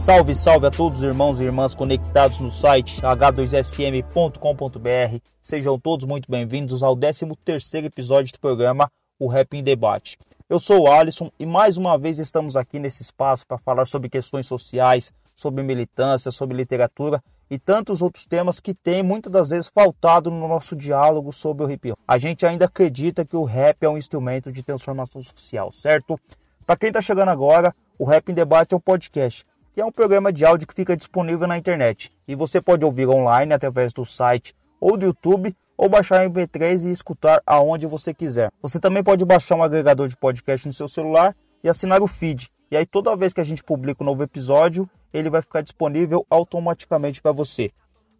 Salve, salve a todos os irmãos e irmãs conectados no site h2sm.com.br. Sejam todos muito bem-vindos ao 13º episódio do programa O Rap em Debate. Eu sou o Alisson e mais uma vez estamos aqui nesse espaço para falar sobre questões sociais, sobre militância, sobre literatura e tantos outros temas que têm muitas das vezes faltado no nosso diálogo sobre o hip hop. A gente ainda acredita que o rap é um instrumento de transformação social, certo? Para quem está chegando agora, o Rap em Debate é um podcast que é um programa de áudio que fica disponível na internet. E você pode ouvir online através do site ou do YouTube ou baixar em MP3 e escutar aonde você quiser. Você também pode baixar um agregador de podcast no seu celular e assinar o feed. E aí toda vez que a gente publica um novo episódio, ele vai ficar disponível automaticamente para você.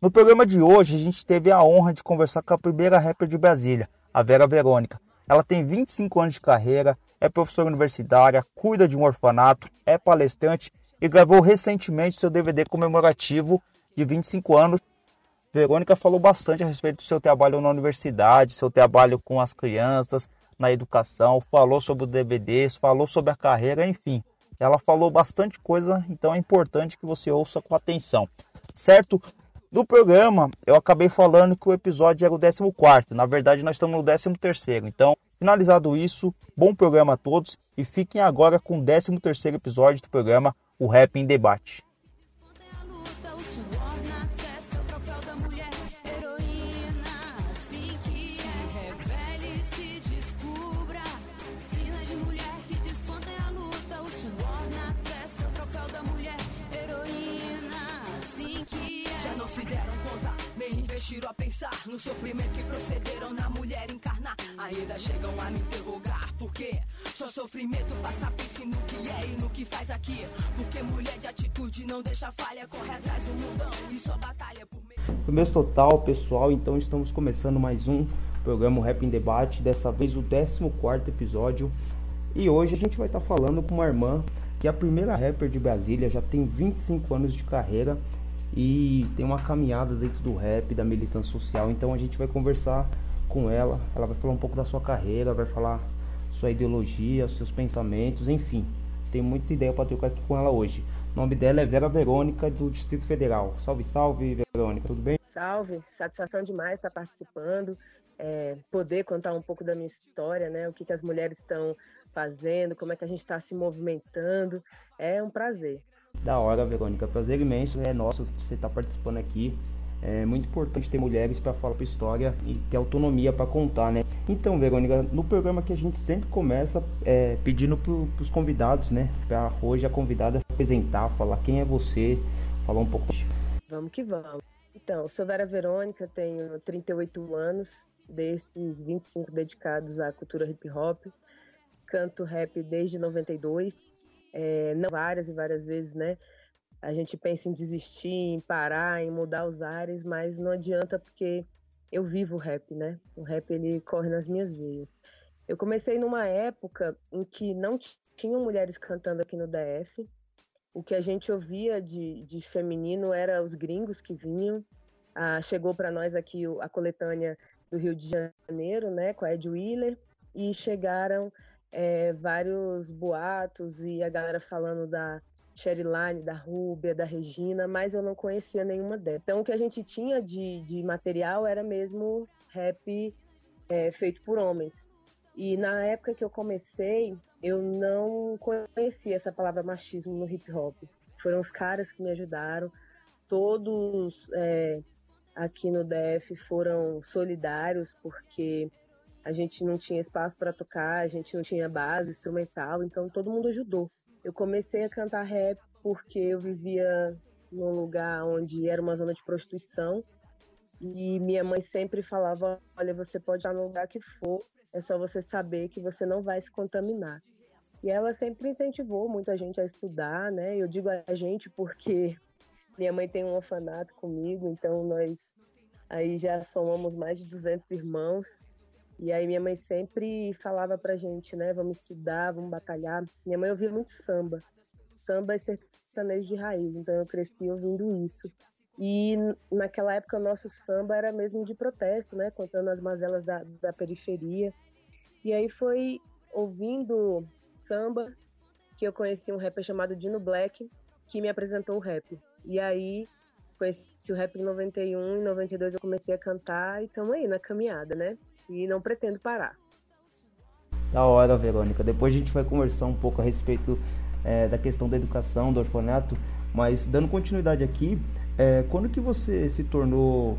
No programa de hoje, a gente teve a honra de conversar com a primeira rapper de Brasília, a Vera Verônica. Ela tem 25 anos de carreira, é professora universitária, cuida de um orfanato, é palestrante e gravou recentemente seu DVD comemorativo de 25 anos. Verônica falou bastante a respeito do seu trabalho na universidade, seu trabalho com as crianças, na educação, falou sobre o DVDs, falou sobre a carreira, enfim. Ela falou bastante coisa, então é importante que você ouça com atenção. Certo? No programa, eu acabei falando que o episódio era o 14. Na verdade, nós estamos no 13. Então, finalizado isso, bom programa a todos e fiquem agora com o 13 episódio do programa O Rap em Debate. A pensar no sofrimento que procederam na mulher encarnar. Ainda chegam a me interrogar, por quê? Só sofrimento passa, pense no que é e no que faz aqui. Porque mulher de atitude não deixa falha, corre atrás do mundão e só batalha por meio. Total, pessoal. Então estamos começando mais um programa o Rap em Debate, dessa vez o 14 episódio. E hoje a gente vai estar falando com uma irmã que é a primeira rapper de Brasília, já tem 25 anos de carreira e tem uma caminhada dentro do rap, da militância social. Então a gente vai conversar com ela, ela vai falar um pouco da sua carreira, vai falar sua ideologia, seus pensamentos, enfim. Tem muita ideia para trocar aqui com ela hoje. O nome dela é Vera Verônica, do Distrito Federal. Salve, salve, Verônica, tudo bem? Salve, satisfação demais estar participando, é, poder contar um pouco da minha história, né? O que, que as mulheres estão fazendo, como é que a gente está se movimentando. É um prazer. Da hora, Verônica. Prazer imenso é nosso você estar participando aqui. É muito importante ter mulheres para falar a história e ter autonomia para contar, né? Então, Verônica, no programa que a gente sempre começa é, pedindo para os convidados, né? Para hoje a convidada se apresentar, falar quem é você, falar um pouco. Vamos que vamos. Então, sou Vera Verônica, tenho 38 anos, desses 25 dedicados à cultura hip hop. Canto rap desde 92, é, não várias e várias vezes, né? A gente pensa em desistir, em parar, em mudar os ares, mas não adianta porque eu vivo o rap, né? O rap ele corre nas minhas veias. Eu comecei numa época em que não tinham mulheres cantando aqui no DF. O que a gente ouvia de, de feminino era os gringos que vinham. Ah, chegou para nós aqui a coletânea do Rio de Janeiro, né, com a Ed Wheeler, e chegaram é, vários boatos e a galera falando da Sherilane, da Rúbia, da Regina, mas eu não conhecia nenhuma delas. Então o que a gente tinha de, de material era mesmo rap é, feito por homens. E na época que eu comecei, eu não conhecia essa palavra machismo no hip hop. Foram os caras que me ajudaram. Todos é, aqui no DF foram solidários, porque a gente não tinha espaço para tocar, a gente não tinha base instrumental, então todo mundo ajudou. Eu comecei a cantar rap porque eu vivia num lugar onde era uma zona de prostituição E minha mãe sempre falava: olha, você pode estar no lugar que for, é só você saber que você não vai se contaminar. E ela sempre incentivou muita gente a estudar, né? Eu digo a gente porque minha mãe tem um orfanato comigo, então nós aí já somamos mais de 200 irmãos. E aí minha mãe sempre falava pra gente, né? Vamos estudar, vamos batalhar. Minha mãe ouvia muito samba. Samba é sertanejo de raiz, então eu cresci ouvindo isso. E naquela época o nosso samba era mesmo de protesto, né? Contando as mazelas da, da periferia. E aí foi ouvindo samba que eu conheci um rapper chamado Dino Black, que me apresentou o rap. E aí conheci o rap em 91, em 92 eu comecei a cantar e estamos aí na caminhada, né? E não pretendo parar. Da hora, Verônica. Depois a gente vai conversar um pouco a respeito é, da questão da educação, do orfanato, mas dando continuidade aqui, é, quando que você se tornou,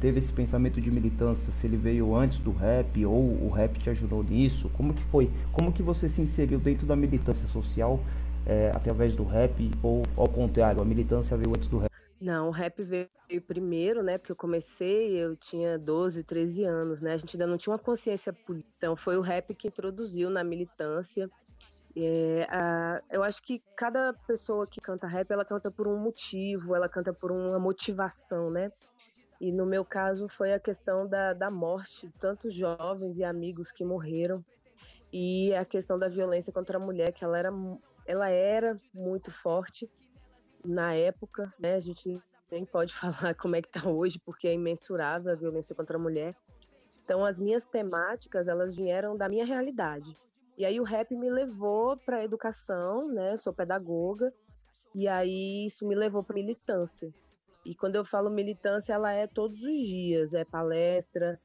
teve esse pensamento de militância? Se ele veio antes do rap ou o rap te ajudou nisso? Como que foi? Como que você se inseriu dentro da militância social é, através do rap ou ao contrário, a militância veio antes do rap? Não, o rap veio primeiro, né? Porque eu comecei, eu tinha 12, 13 anos, né? A gente ainda não tinha uma consciência política. Então foi o rap que introduziu na militância. É, a, eu acho que cada pessoa que canta rap, ela canta por um motivo, ela canta por uma motivação, né? E no meu caso foi a questão da, da morte de tantos jovens e amigos que morreram e a questão da violência contra a mulher, que ela era, ela era muito forte na época, né? A gente nem pode falar como é que tá hoje, porque é imensurável a violência contra a mulher. Então, as minhas temáticas, elas vieram da minha realidade. E aí o rap me levou para a educação, né? Eu sou pedagoga. E aí isso me levou para militância. E quando eu falo militância, ela é todos os dias, é palestra,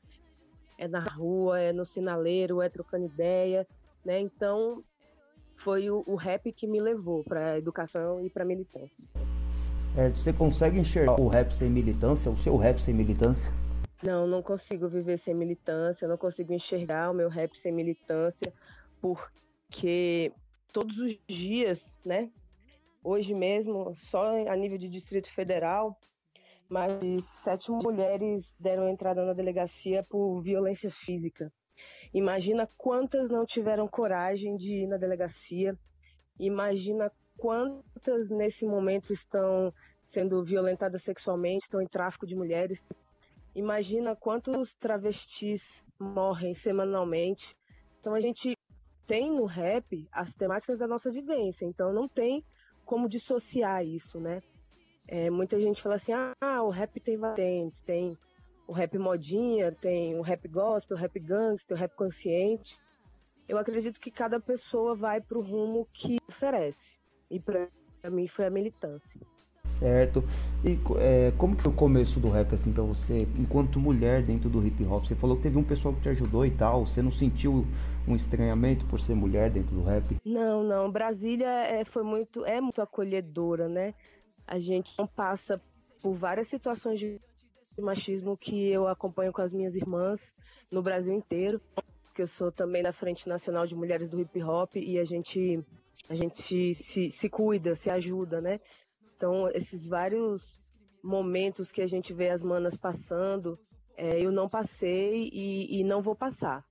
é na rua, é no sinaleiro, é trocando ideia, né? Então, foi o, o rap que me levou para a educação e para a militância. É, você consegue enxergar o rap sem militância, o seu rap sem militância? Não, não consigo viver sem militância, não consigo enxergar o meu rap sem militância, porque todos os dias, né? Hoje mesmo, só a nível de Distrito Federal, mais de sete mulheres deram entrada na delegacia por violência física. Imagina quantas não tiveram coragem de ir na delegacia. Imagina quantas nesse momento estão sendo violentadas sexualmente, estão em tráfico de mulheres. Imagina quantos travestis morrem semanalmente. Então a gente tem no rap as temáticas da nossa vivência, então não tem como dissociar isso, né? É, muita gente fala assim, ah, o rap tem variantes, tem o rap modinha, tem o rap gospel, o rap gangster, o rap consciente. Eu acredito que cada pessoa vai para o rumo que oferece. E para mim foi a militância. Certo. E é, como que foi o começo do rap assim para você, enquanto mulher dentro do hip hop? Você falou que teve um pessoal que te ajudou e tal. Você não sentiu um estranhamento por ser mulher dentro do rap? Não, não. Brasília é, foi muito, é muito acolhedora, né? A gente não passa por várias situações de machismo que eu acompanho com as minhas irmãs no Brasil inteiro, que eu sou também da Frente Nacional de Mulheres do Hip Hop e a gente a gente se, se cuida, se ajuda, né? Então, esses vários momentos que a gente vê as manas passando, é, eu não passei e, e não vou passar,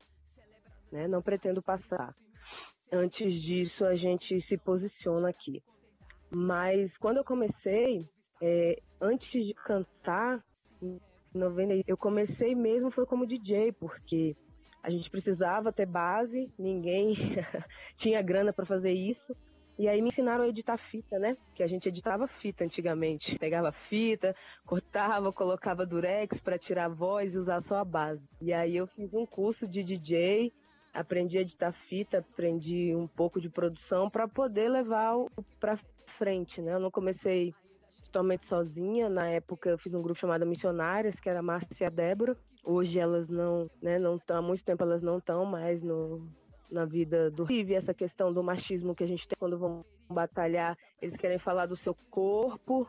né? Não pretendo passar. Antes disso, a gente se posiciona aqui. Mas quando eu comecei, é, antes de cantar, 90, eu comecei mesmo foi como DJ, porque a gente precisava ter base, ninguém tinha grana para fazer isso. E aí me ensinaram a editar fita, né? Que a gente editava fita antigamente. Pegava fita, cortava, colocava durex para tirar a voz e usar só a base. E aí eu fiz um curso de DJ, aprendi a editar fita, aprendi um pouco de produção para poder levar para frente, né? Eu não comecei totalmente sozinha. Na época eu fiz um grupo chamado Missionárias, que era a Márcia e a Débora. Hoje elas não, né, não estão, há muito tempo elas não estão mais no, na vida do Rive, essa questão do machismo que a gente tem quando vão batalhar, eles querem falar do seu corpo,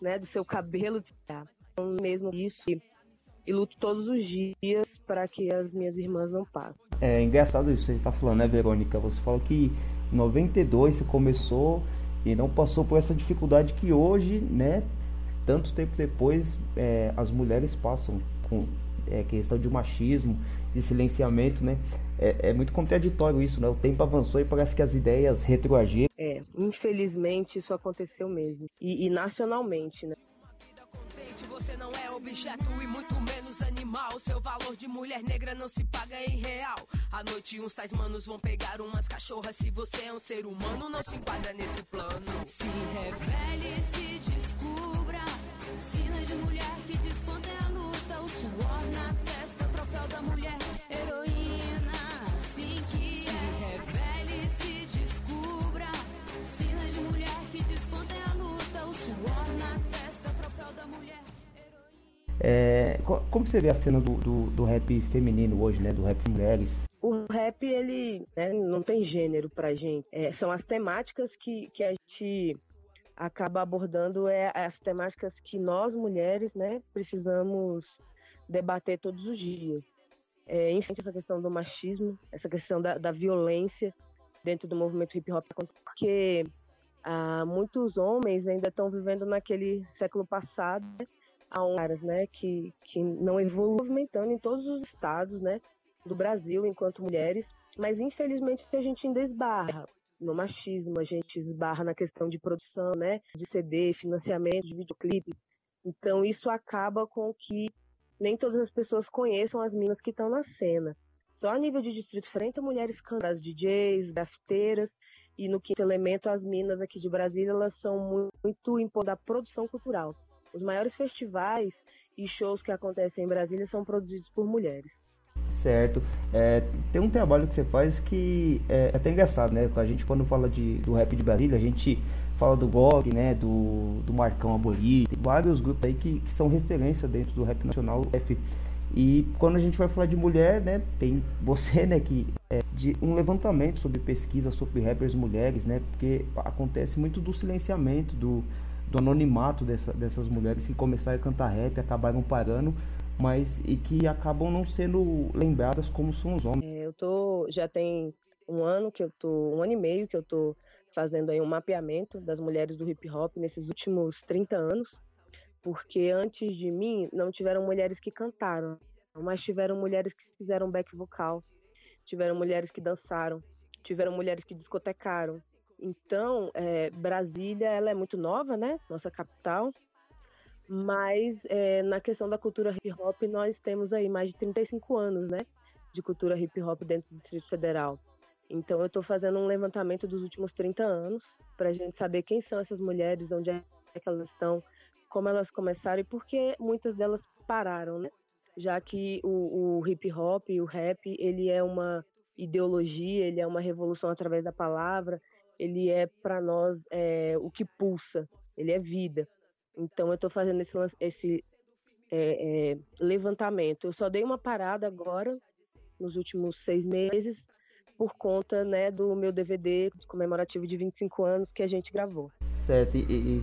né, do seu cabelo, então, mesmo isso, e luto todos os dias para que as minhas irmãs não passem. É engraçado isso que você está falando, né, Verônica? Você falou que em 92 você começou e não passou por essa dificuldade que hoje, né, tanto tempo depois é, as mulheres passam com é, questão de machismo, de silenciamento, né? É, é, muito contraditório isso, né? O tempo avançou e parece que as ideias retroagiram. É, infelizmente isso aconteceu mesmo. E, e nacionalmente, né? É objeto e muito menos animal. Seu valor de mulher negra não se paga em real. À noite, uns tais manos vão pegar umas cachorras. Se você é um ser humano, não se enquadra nesse plano. Se revele, se descubra. Sinas de mulher que desconta a luta. O suor na testa, o troféu da mulher. É, como você vê a cena do, do, do, rap feminino hoje, né? Do rap mulheres? O rap, ele né, não tem gênero pra gente. É, são as temáticas que, que a gente acaba abordando, é as temáticas que nós, mulheres, né, precisamos debater todos os dias. É, enfim, essa questão do machismo, essa questão da, da violência dentro do movimento hip hop, porque ah, muitos homens ainda estão vivendo naquele século passado, né, caras, né, que, que não evoluem movimentando em todos os estados, né, do Brasil enquanto mulheres, mas infelizmente a gente ainda esbarra no machismo, a gente esbarra na questão de produção, né, de CD, financiamento de videoclipes. Então isso acaba com que nem todas as pessoas conheçam as minas que estão na cena. Só a nível de Distrito Frente, mulheres cantam, as DJs, grafiteiras, e no quinto elemento, as minas aqui de Brasília, elas são muito em da produção cultural. Os maiores festivais e shows que acontecem em Brasília são produzidos por mulheres. Certo. É, tem um trabalho que você faz que é, até engraçado, né? A gente quando fala de, do rap de Brasília, a gente fala do GOG, né? Do, do Marcão Aboli, tem vários grupos aí que, que são referência dentro do rap nacional. F. E quando a gente vai falar de mulher, né? Tem você, né? Que é de um levantamento sobre pesquisa sobre rappers mulheres, né? Porque acontece muito do silenciamento, do, do anonimato dessa, dessas mulheres que começaram a cantar rap, acabaram parando, mas e que acabam não sendo lembradas como são os homens. É, eu tô já tem um ano que eu tô um ano e meio que eu tô fazendo aí um mapeamento das mulheres do hip hop nesses últimos 30 anos, porque antes de mim não tiveram mulheres que cantaram, mas tiveram mulheres que fizeram back vocal, tiveram mulheres que dançaram, tiveram mulheres que discotecaram, então, é, Brasília ela é muito nova, né? Nossa capital. Mas é, na questão da cultura hip hop, nós temos aí mais de 35 anos, né? De cultura hip hop dentro do Distrito Federal. Então, eu estou fazendo um levantamento dos últimos 30 anos para a gente saber quem são essas mulheres, onde é que elas estão, como elas começaram e por que muitas delas pararam, né? Já que o, o hip hop, o rap, ele é uma ideologia, ele é uma revolução através da palavra, ele é para nós é, o que pulsa, ele é vida. Então eu estou fazendo esse, esse é, é, levantamento. Eu só dei uma parada agora, nos últimos seis meses, por conta né, do meu DVD comemorativo de 25 anos que a gente gravou. Certo, e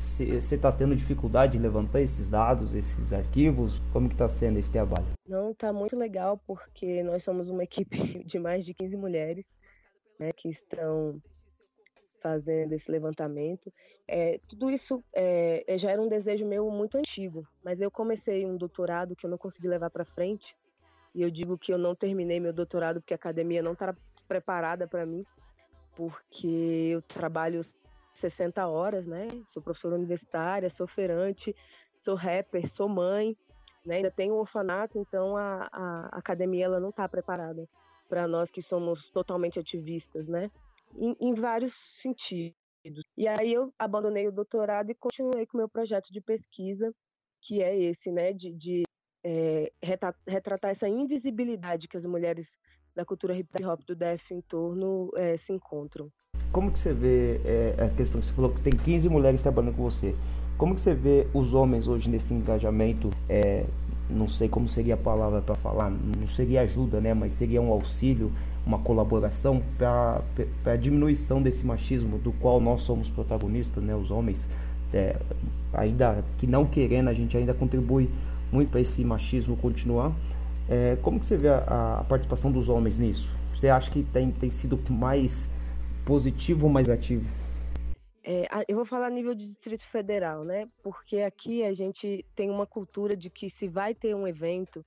você está tendo dificuldade de levantar esses dados, esses arquivos? Como que está sendo esse trabalho? Não, está muito legal porque nós somos uma equipe de mais de 15 mulheres né, que estão fazendo esse levantamento. É, tudo isso é, é, já era um desejo meu muito antigo, mas eu comecei um doutorado que eu não consegui levar para frente, e eu digo que eu não terminei meu doutorado porque a academia não estava preparada para mim, porque eu trabalho 60 horas, né? Sou professora universitária, sou feirante, sou rapper, sou mãe, né? ainda tenho um orfanato, então a, a academia ela não está preparada para nós que somos totalmente ativistas, né? Em, em, vários sentidos. E aí eu abandonei o doutorado e continuei com o meu projeto de pesquisa, que é esse, né? De, de é, retratar essa invisibilidade que as mulheres da cultura hip hop do DF em torno é, se encontram. Como que você vê é, a questão que você falou que tem 15 mulheres trabalhando com você? Como que você vê os homens hoje nesse engajamento é, não sei como seria a palavra para falar, não seria ajuda, né, mas seria um auxílio, uma colaboração para a diminuição desse machismo do qual nós somos protagonistas, né, os homens, é, ainda que não querendo, a gente ainda contribui muito para esse machismo continuar. É, como que você vê a, a, participação dos homens nisso? Você acha que tem, tem sido mais positivo ou mais negativo? É, eu vou falar a nível de Distrito Federal, né? Porque aqui a gente tem uma cultura de que se vai ter um evento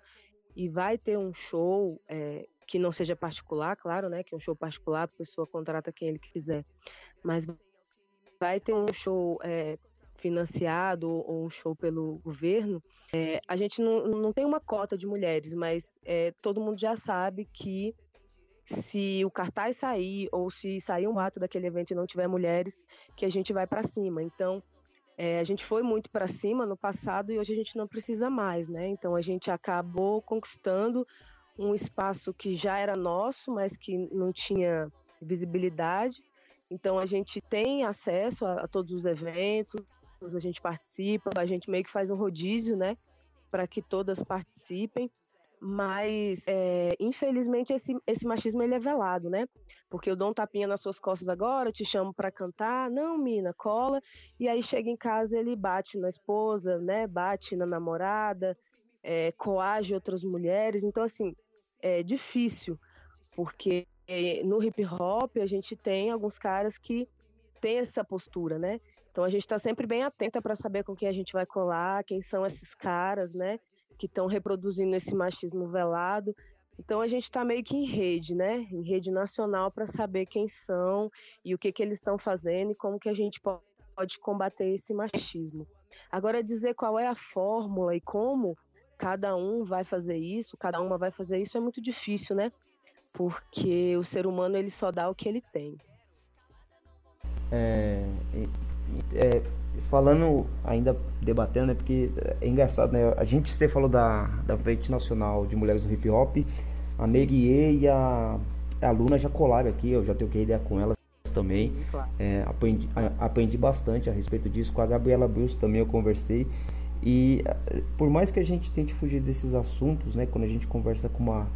e vai ter um show é, que não seja particular, claro, né? Que um show particular, a pessoa contrata quem ele quiser, mas vai ter um show é, financiado ou um show pelo governo, é, a gente não, não tem uma cota de mulheres, mas é, todo mundo já sabe que se o cartaz sair ou se sair um ato daquele evento e não tiver mulheres, que a gente vai para cima. Então, é, a gente foi muito para cima no passado e hoje a gente não precisa mais, né? Então, a gente acabou conquistando um espaço que já era nosso, mas que não tinha visibilidade. Então, a gente tem acesso a, a todos os eventos, a gente participa, a gente meio que faz um rodízio, né? Para que todas participem mas é, infelizmente esse, esse machismo ele é velado, né? Porque eu dou um tapinha nas suas costas agora, te chamo para cantar, não, mina, cola, e aí chega em casa ele bate na esposa, né? Bate na namorada, é, coage outras mulheres, então assim é difícil, porque é, no hip hop a gente tem alguns caras que têm essa postura, né? Então a gente está sempre bem atenta para saber com quem a gente vai colar, quem são esses caras, né? Que estão reproduzindo esse machismo velado. Então a gente está meio que em rede, né? Em rede nacional para saber quem são e o que, que eles estão fazendo e como que a gente pode combater esse machismo. Agora dizer qual é a fórmula e como cada um vai fazer isso, cada uma vai fazer isso é muito difícil, né? Porque o ser humano ele só dá o que ele tem. É, é, falando, ainda debatendo, né, porque é engraçado, né? A gente, você falou da, da Frente Nacional de Mulheres do Hip Hop, a Neguiê e a, a Luna já colaram aqui, eu já tenho que ideia com elas também. É, aprendi, a, aprendi bastante a respeito disso. Com a Gabriela Bruce também eu conversei. E por mais que a gente tente fugir desses assuntos, né? Quando a gente conversa com uma,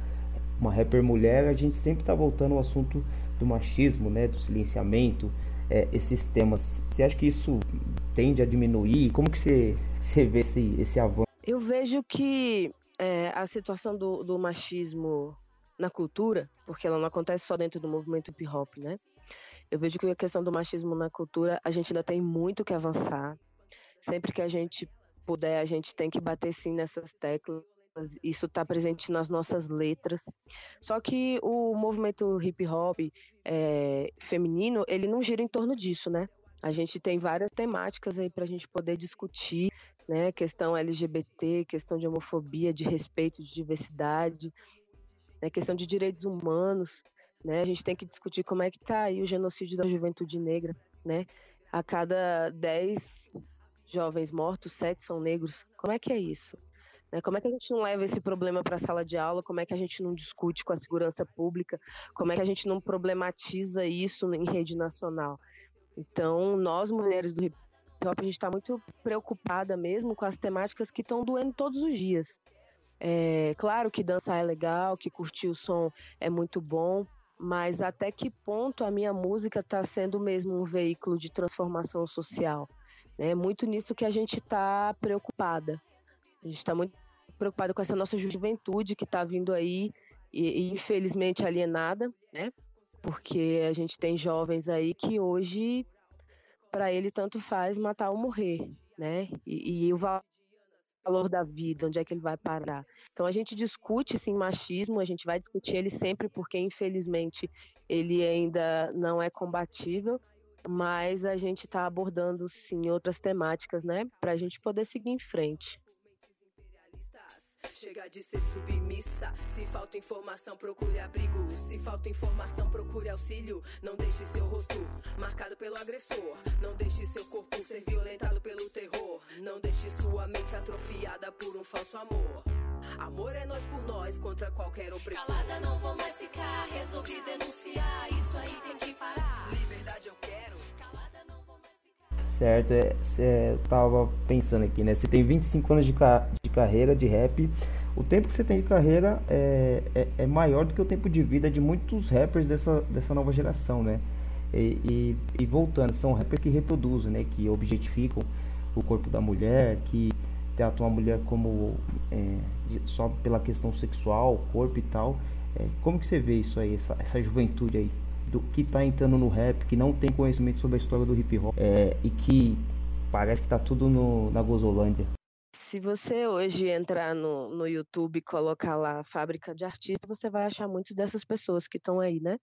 uma rapper mulher, a gente sempre tá voltando ao assunto do machismo, né? Do silenciamento, é, esses temas. Você acha que isso tende a diminuir? Como que você, você vê esse, esse avanço? Eu vejo que é, a situação do, do, machismo na cultura, porque ela não acontece só dentro do movimento hip hop, né? Eu vejo que a questão do machismo na cultura, a gente ainda tem muito que avançar. Sempre que a gente puder, a gente tem que bater sim nessas teclas. Isso está presente nas nossas letras. Só que o movimento hip hop é, feminino, ele não gira em torno disso, né? A gente tem várias temáticas aí para a gente poder discutir, né? Questão LGBT, questão de homofobia, de respeito, de diversidade, né? questão de direitos humanos, né? A gente tem que discutir como é que tá aí o genocídio da juventude negra, né? A cada 10 jovens mortos, sete são negros. Como é que é isso? Né? Como é que a gente não leva esse problema para a sala de aula? Como é que a gente não discute com a segurança pública? Como é que a gente não problematiza isso em rede nacional? Então, nós, mulheres do hip hop, a gente está muito preocupada mesmo com as temáticas que estão doendo todos os dias. É, claro que dançar é legal, que curtir o som é muito bom, mas até que ponto a minha música está sendo mesmo um veículo de transformação social? É muito nisso que a gente está preocupada. A gente está muito preocupado com essa nossa juventude que está vindo aí e, e, infelizmente alienada, né? Porque a gente tem jovens aí que hoje para ele tanto faz matar ou morrer, né? E, e, o valor da vida, onde é que ele vai parar? Então a gente discute sim machismo, a gente vai discutir ele sempre porque infelizmente ele ainda não é combatível, mas a gente está abordando sim outras temáticas, né? Para a gente poder seguir em frente. Chega de ser submissa. Se falta informação, procure abrigo. Se falta informação, procure auxílio. Não deixe seu rosto marcado pelo agressor. Não deixe seu corpo ser violentado pelo terror. Não deixe sua mente atrofiada por um falso amor. Amor é nós por nós contra qualquer opressor. Calada não vou mais ficar, resolvi denunciar. Isso aí tem que parar. Liberdade eu quero. Calada não vou mais ficar. Certo, é, é, eu tava pensando aqui, né? Você tem 25 anos de, ca de carreira de rap. O tempo que você tem de carreira é, é, é, maior do que o tempo de vida de muitos rappers dessa, dessa nova geração, né? E, e, e voltando, são rappers que reproduzem, né? Que objetificam o corpo da mulher, que tratam a mulher como é, só pela questão sexual, corpo e tal. É, como que você vê isso aí, essa, essa juventude aí? do que tá entrando no rap, que não tem conhecimento sobre a história do hip hop é, e que parece que tá tudo no, na Gozolândia. Se você hoje entrar no, no YouTube e colocar lá fábrica de artistas, você vai achar muitas dessas pessoas que estão aí, né?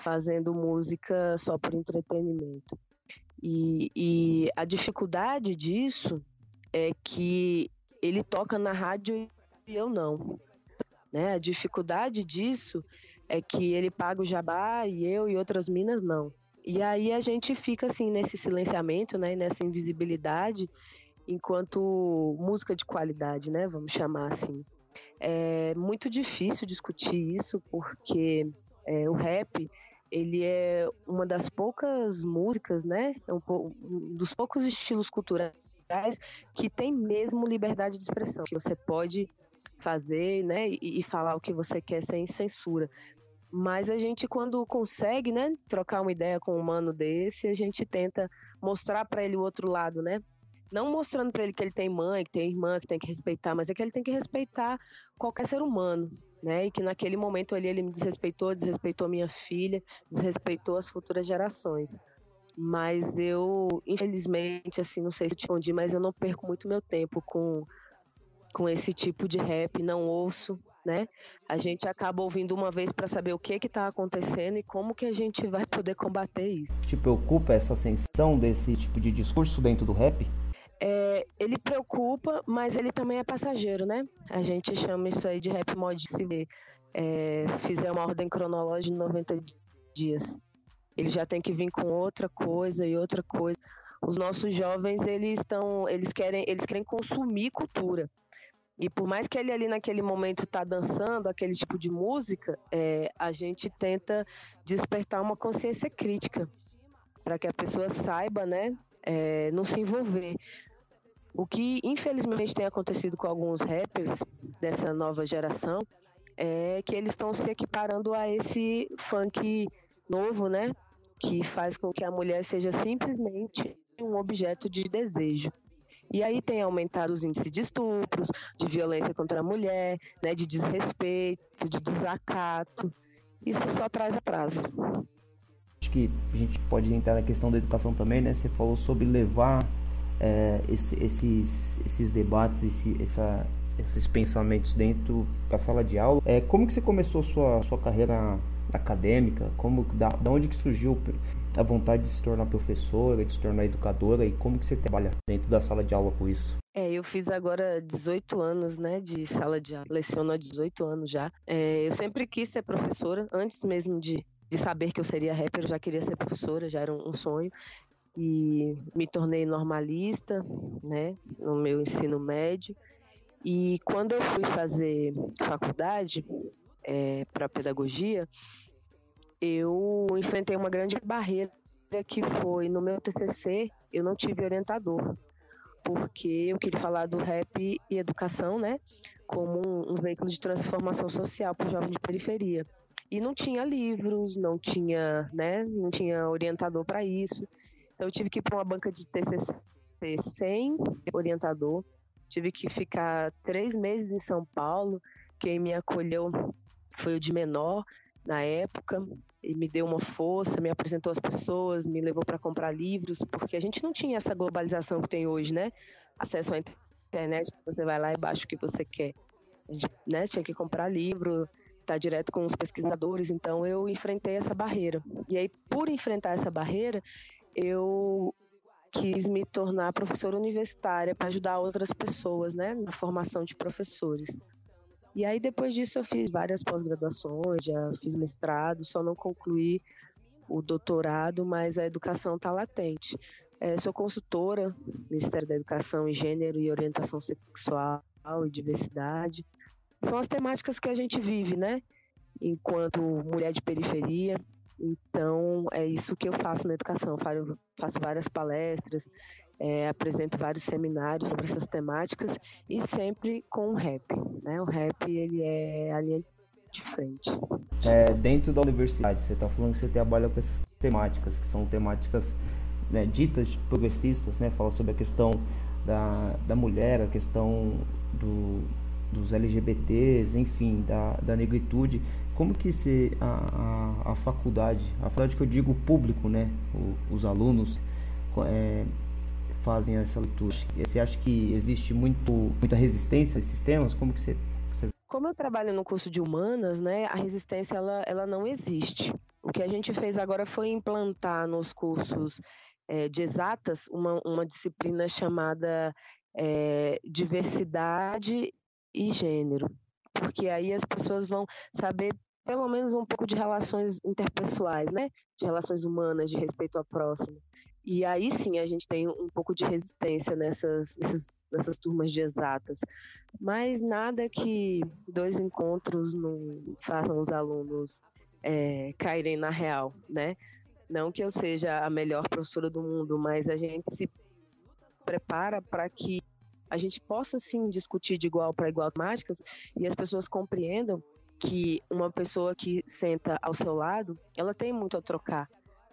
Fazendo música só por entretenimento. E, e a dificuldade disso é que ele toca na rádio e eu não. Né? A dificuldade disso é que ele paga o jabá e eu e outras minas não. E aí a gente fica assim nesse silenciamento, né, nessa invisibilidade, enquanto música de qualidade, né, vamos chamar assim. É muito difícil discutir isso porque é, o rap ele é uma das poucas músicas, né, é um, dos poucos estilos culturais que tem mesmo liberdade de expressão, que você pode fazer, né, e, e falar o que você quer sem censura. Mas a gente, quando consegue, né, trocar uma ideia com um humano desse, a gente tenta mostrar para ele o outro lado, né? Não mostrando para ele que ele tem mãe, que tem irmã, que tem que respeitar, mas é que ele tem que respeitar qualquer ser humano, né? E que naquele momento ali ele me desrespeitou, desrespeitou minha filha, desrespeitou as futuras gerações. Mas eu, infelizmente, assim, não sei se respondi, mas eu não perco muito meu tempo com, com esse tipo de rap, não ouço, né? A gente acaba ouvindo uma vez para saber o que que tá acontecendo e como que a gente vai poder combater isso. Te preocupa essa ascensão desse tipo de discurso dentro do rap? É, ele preocupa, mas ele também é passageiro, né? A gente chama isso aí de rap mod se é, fizer uma ordem cronológica de 90 dias. Ele já tem que vir com outra coisa e outra coisa. Os nossos jovens, eles estão, eles querem, eles querem consumir cultura. E por mais que ele ali naquele momento tá dançando aquele tipo de música, é, a gente tenta despertar uma consciência crítica para que a pessoa saiba, né, é, não se envolver. O que infelizmente tem acontecido com alguns rappers dessa nova geração é que eles estão se equiparando a esse funk novo, né, que faz com que a mulher seja simplesmente um objeto de desejo. E aí tem aumentado os índices de estupros, de violência contra a mulher, né, de desrespeito, de desacato. Isso só traz atraso. Acho que a gente pode entrar na questão da educação também, né? Você falou sobre levar é, esse, esses, esses debates, esse, essa, esses pensamentos dentro da sala de aula. É, como que você começou sua sua carreira acadêmica? Como da, da onde que surgiu a vontade de se tornar professora, de se tornar educadora e como que você trabalha dentro da sala de aula com isso? É, eu fiz agora 18 anos, né, de sala de aula, leciono há 18 anos já. É, eu sempre quis ser professora, antes mesmo de, de saber que eu seria rapper, eu já queria ser professora, já era um, um sonho. E me tornei normalista, né, no meu ensino médio. E quando eu fui fazer faculdade é, para pedagogia, eu enfrentei uma grande barreira que foi no meu TCC eu não tive orientador porque eu queria falar do rap e educação, né, como um, um veículo de transformação social para o jovem de periferia. E não tinha livros, não tinha, né, não tinha orientador para isso. Então eu tive que ir para uma banca de TCC sem orientador. Tive que ficar três meses em São Paulo. Quem me acolheu foi o de menor na época e me deu uma força, me apresentou as pessoas, me levou para comprar livros, porque a gente não tinha essa globalização que tem hoje, né? Acesso à internet, você vai lá e baixa o que você quer. A gente né, tinha que comprar livro, estar tá direto com os pesquisadores, então eu enfrentei essa barreira. E aí, por enfrentar essa barreira, eu quis me tornar professora universitária para ajudar outras pessoas, né, na formação de professores. E aí depois disso eu fiz várias pós-graduações, já fiz mestrado, só não concluí o doutorado, mas a educação está latente. É, sou consultora do Ministério da Educação em Gênero e Orientação Sexual e Diversidade. São as temáticas que a gente vive, né? Enquanto mulher de periferia. Então, é isso que eu faço na educação. Faço várias palestras, é, apresento vários seminários sobre essas temáticas e sempre com o rap. Né? O rap ele é a linha de frente. É, dentro da universidade, você está falando que você trabalha com essas temáticas, que são temáticas né, ditas progressistas, né? Fala sobre a questão da, da mulher, a questão do, dos LGBTs, enfim, da, da negritude. Como que se a, a, a faculdade, a faculdade que eu digo público, né, o, os alunos é, fazem essa leitura? Você acha que existe muito, muita resistência a esses temas? Como que você, você... Como eu trabalho no curso de humanas, né, a resistência ela, ela não existe. O que a gente fez agora foi implantar nos cursos é, de exatas uma, uma disciplina chamada é, diversidade e gênero, porque aí as pessoas vão saber pelo menos um pouco de relações interpessoais, né? De relações humanas, de respeito ao próximo. E aí sim a gente tem um pouco de resistência nessas, nessas, nessas turmas de exatas. Mas nada que dois encontros não façam os alunos é, caírem na real, né? Não que eu seja a melhor professora do mundo, mas a gente se prepara para que a gente possa sim discutir de igual para igual temáticas e as pessoas compreendam que uma pessoa que senta ao seu lado, ela tem muito a trocar.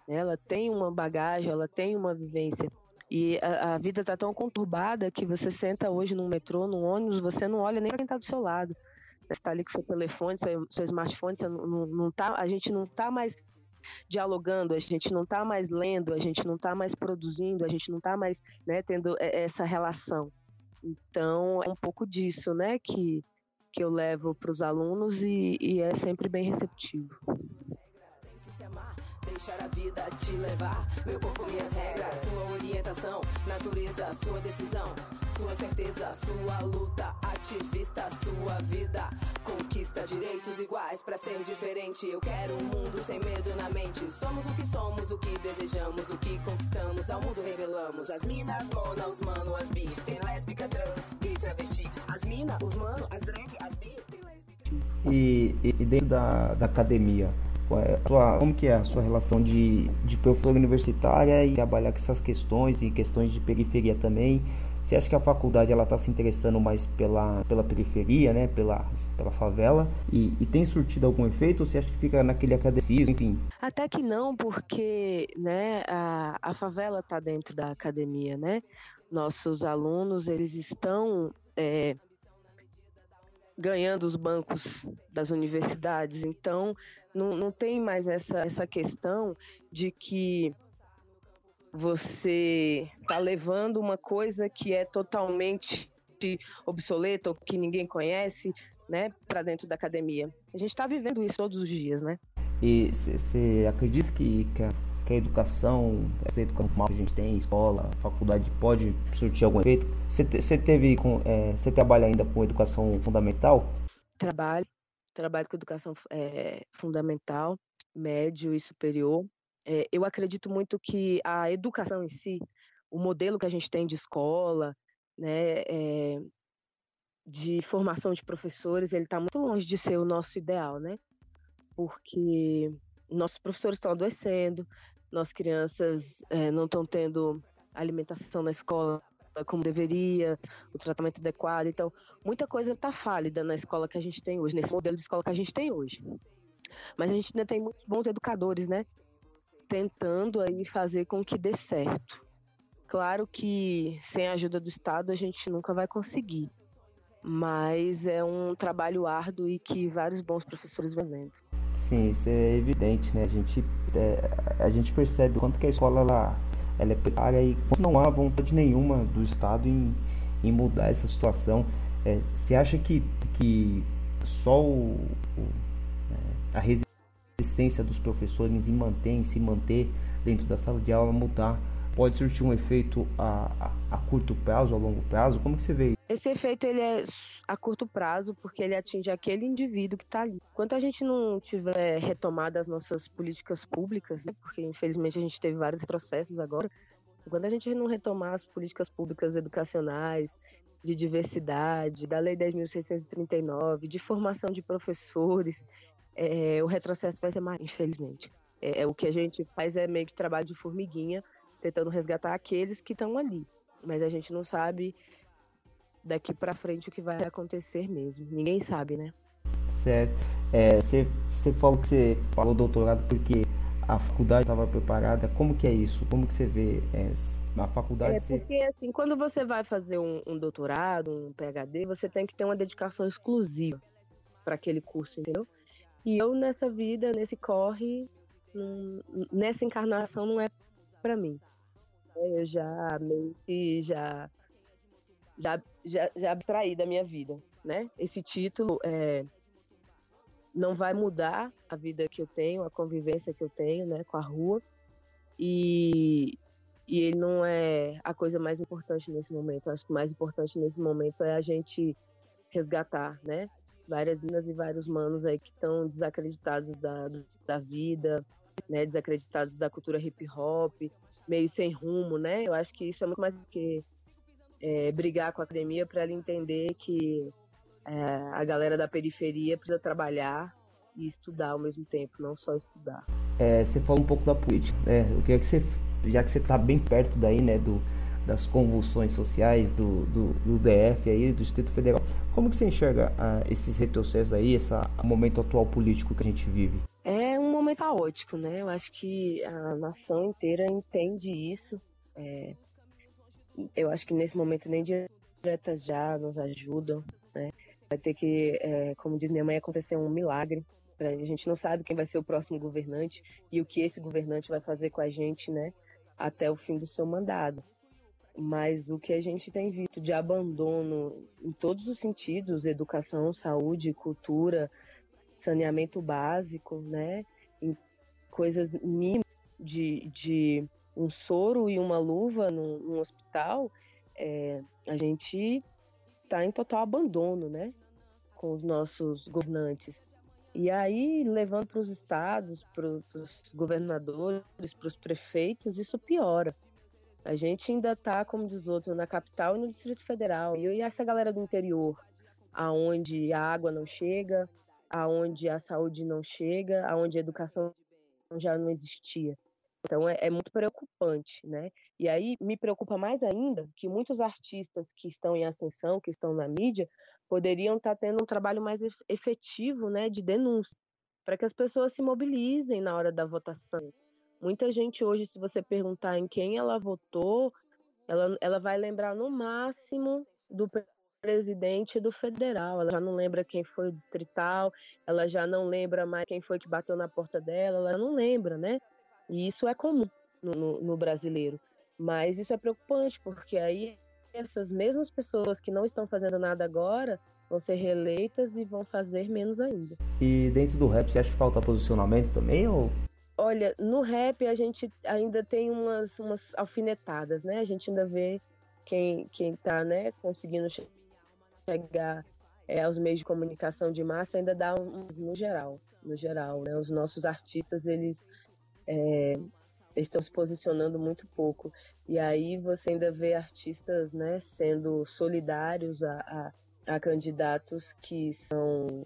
Né? Ela tem uma bagagem, ela tem uma vivência. E a, a vida está tão conturbada que você senta hoje no metrô, no ônibus, você não olha nem para quem está do seu lado. Você está ali com seu telefone, seu, seu smartphone, você não, não tá, a gente não está mais dialogando, a gente não está mais lendo, a gente não está mais produzindo, a gente não está mais né, tendo essa relação. Então, é um pouco disso, né, que, que eu levo para os alunos e, e é sempre bem receptivo deixar a vida te levar. Meu corpo, minhas regras, sua orientação, natureza, sua decisão, sua certeza, sua luta, ativista, sua vida. Conquista direitos iguais para ser diferente. Eu quero um mundo sem medo na mente. Somos o que somos, o que desejamos, o que conquistamos, ao mundo revelamos. As minas, mona, os mano, as bi, tem lésbica, trans e travesti. Mina, os mano, as drag, as bi, tem lésbica. E, e dentro da, da academia, é sua, como que é a sua relação de, de professora universitária e trabalhar com essas questões e questões de periferia também? Você acha que a faculdade ela está se interessando mais pela, pela periferia, né, pela, pela favela e, e tem surtido algum efeito ou você acha que fica naquele academicismo, enfim? Até que não, porque né, a, a favela está dentro da academia, né? Nossos alunos eles estão é, ganhando os bancos das universidades, então não, não tem mais essa, essa questão de que você está levando uma coisa que é totalmente obsoleta ou que ninguém conhece, né, para dentro da academia. A gente está vivendo isso todos os dias, né? E você acredita que, que, a, que, a, educação, essa educação formal que a gente tem, escola, faculdade, pode surtir algum efeito? Você teve, você é, trabalha ainda com educação fundamental? Trabalho, trabalho com educação é, fundamental, médio e superior. É, eu acredito muito que a educação em si, o modelo que a gente tem de escola, né, é, de formação de professores, ele está muito longe de ser o nosso ideal, né? Porque nossos professores estão adoecendo, nossas crianças é, não estão tendo alimentação na escola como deveria, o tratamento adequado. Então, muita coisa está fálida na escola que a gente tem hoje, nesse modelo de escola que a gente tem hoje. Mas a gente ainda tem muitos bons educadores, né? Tentando aí fazer com que dê certo. Claro que sem a ajuda do Estado a gente nunca vai conseguir, mas é um trabalho árduo e que vários bons professores vão fazendo. Sim, isso é evidente, né? A gente, é, a gente percebe o quanto que a escola ela ela é precária e não há vontade nenhuma do Estado em, em mudar essa situação. É, você acha que, que só o, o, é, a resistência dos professores em manter, em se manter dentro da sala de aula mudar pode surtir um efeito a, a, a, curto prazo, a longo prazo? Como que você vê? Esse efeito ele é a curto prazo porque ele atinge aquele indivíduo que está ali. Enquanto a gente não tiver retomado as nossas políticas públicas, né, porque infelizmente a gente teve vários retrocessos agora, quando a gente não retomar as políticas públicas educacionais, de diversidade, da Lei 10.639, de formação de professores, é, o retrocesso vai ser mais, infelizmente. É, o que a gente faz é meio que trabalho de formiguinha, tentando resgatar aqueles que estão ali. Mas a gente não sabe daqui para frente o que vai acontecer mesmo. Ninguém sabe, né? Certo. Você é, falou que você falou doutorado porque a faculdade estava preparada. Como que é isso? Como que você vê é, a faculdade? É porque assim, quando você vai fazer um, um doutorado, um PhD, você tem que ter uma dedicação exclusiva para aquele curso, entendeu? E eu nessa vida, nesse corre, nessa encarnação não é para mim. Eu já meio que já já, já, já abstraí da minha vida, né? Esse título é, não vai mudar a vida que eu tenho, a convivência que eu tenho, né, com a rua. E, e ele não é a coisa mais importante nesse momento. Eu acho que o mais importante nesse momento é a gente resgatar, né? Várias minas e vários manos aí que estão desacreditados da, da vida, né? Desacreditados da cultura hip hop, meio sem rumo, né? Eu acho que isso é muito mais do que é, brigar com a academia para ela entender que é, a galera da periferia precisa trabalhar e estudar ao mesmo tempo, não só estudar. É, você falou um pouco da política. né? eu queria que você, já que você está bem perto daí, né, do, das convulsões sociais do, do, do DF aí, do Distrito Federal, como que você enxerga ah, esses retrocessos aí, esse momento atual político que a gente vive? Caótico, né? Eu acho que a nação inteira entende isso. É, eu acho que nesse momento nem diretas já nos ajudam, né? Vai ter que, é, como diz minha mãe, acontecer um milagre. A gente não sabe quem vai ser o próximo governante e o que esse governante vai fazer com a gente, né? Até o fim do seu mandato. Mas o que a gente tem visto de abandono em todos os sentidos, educação, saúde, cultura, saneamento básico, né? Coisas mínimas de, de um soro e uma luva num, num hospital, é, a gente está em total abandono, né? Com os nossos governantes. E aí, levando para os estados, para os governadores, para os prefeitos, isso piora. A gente ainda está, como diz outro, na capital e no Distrito Federal. E essa galera do interior, aonde a água não chega, aonde a saúde não chega, aonde a educação já não existia. Então é, é, muito preocupante, né? E aí me preocupa mais ainda que muitos artistas que estão em ascensão, que estão na mídia, poderiam estar tendo um trabalho mais efetivo, né, de denúncia, para que as pessoas se mobilizem na hora da votação. Muita gente hoje, se você perguntar em quem ela votou, ela, ela vai lembrar no máximo do presidente do federal. Ela já não lembra quem foi o distrital, ela já não lembra mais quem foi que bateu na porta dela, ela não lembra, né? E isso é comum no, no, no, brasileiro. Mas isso é preocupante, porque aí essas mesmas pessoas que não estão fazendo nada agora vão ser reeleitas e vão fazer menos ainda. E dentro do rap, você acha que falta posicionamento também? Ou... Olha, no rap a gente ainda tem umas, umas alfinetadas, né? A gente ainda vê quem, quem tá né, conseguindo chegar é, aos meios de comunicação de massa ainda dá um, no geral, no geral, né? Os nossos artistas, eles é, estão se posicionando muito pouco. E aí você ainda vê artistas né, sendo solidários a, a, a candidatos que são,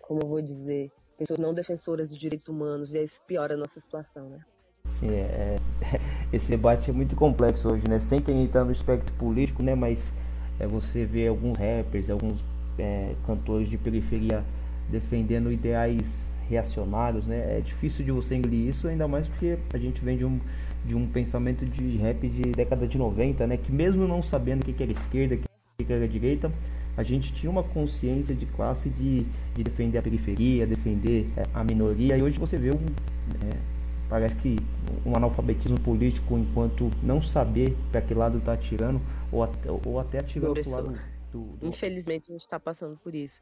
como eu vou dizer, pessoas não defensoras de direitos humanos, e isso piora a nossa situação, né? Sim, é, esse debate é muito complexo hoje, né? Sem quem entrar no espectro político, né? Mas é, você vê alguns rappers, alguns é, cantores de periferia defendendo ideais reacionários, né? É difícil de você engolir isso, ainda mais porque a gente vem de um, de um pensamento de rap de década de 90, né? Que mesmo não sabendo o que era esquerda, o que era direita, a gente tinha uma consciência de classe de, de defender a periferia, defender é, a minoria, e hoje você vê um. É, parece que um analfabetismo político enquanto não saber para que lado está atirando, ou até, ou até atirando para o lado do, do... Infelizmente a gente está passando por isso.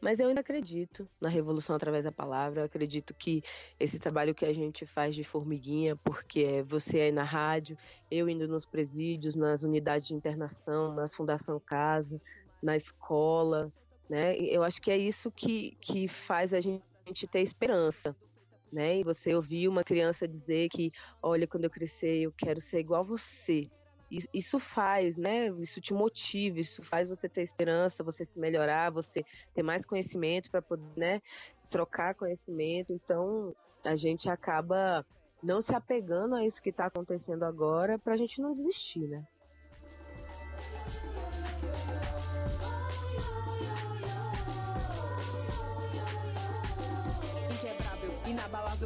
Mas eu ainda acredito na revolução através da palavra. Eu acredito que esse trabalho que a gente faz de formiguinha, porque é você aí na rádio, eu indo nos presídios, nas unidades de internação, nas Fundação Casa, na escola, né? Eu acho que é isso que, que faz a gente ter esperança. Né? E você ouvir uma criança dizer que, olha, quando eu crescer eu quero ser igual a você, isso faz, né? Isso te motiva, isso faz você ter esperança, você se melhorar, você ter mais conhecimento para poder, né, trocar conhecimento. Então, a gente acaba não se apegando a isso que está acontecendo agora para a gente não desistir, né?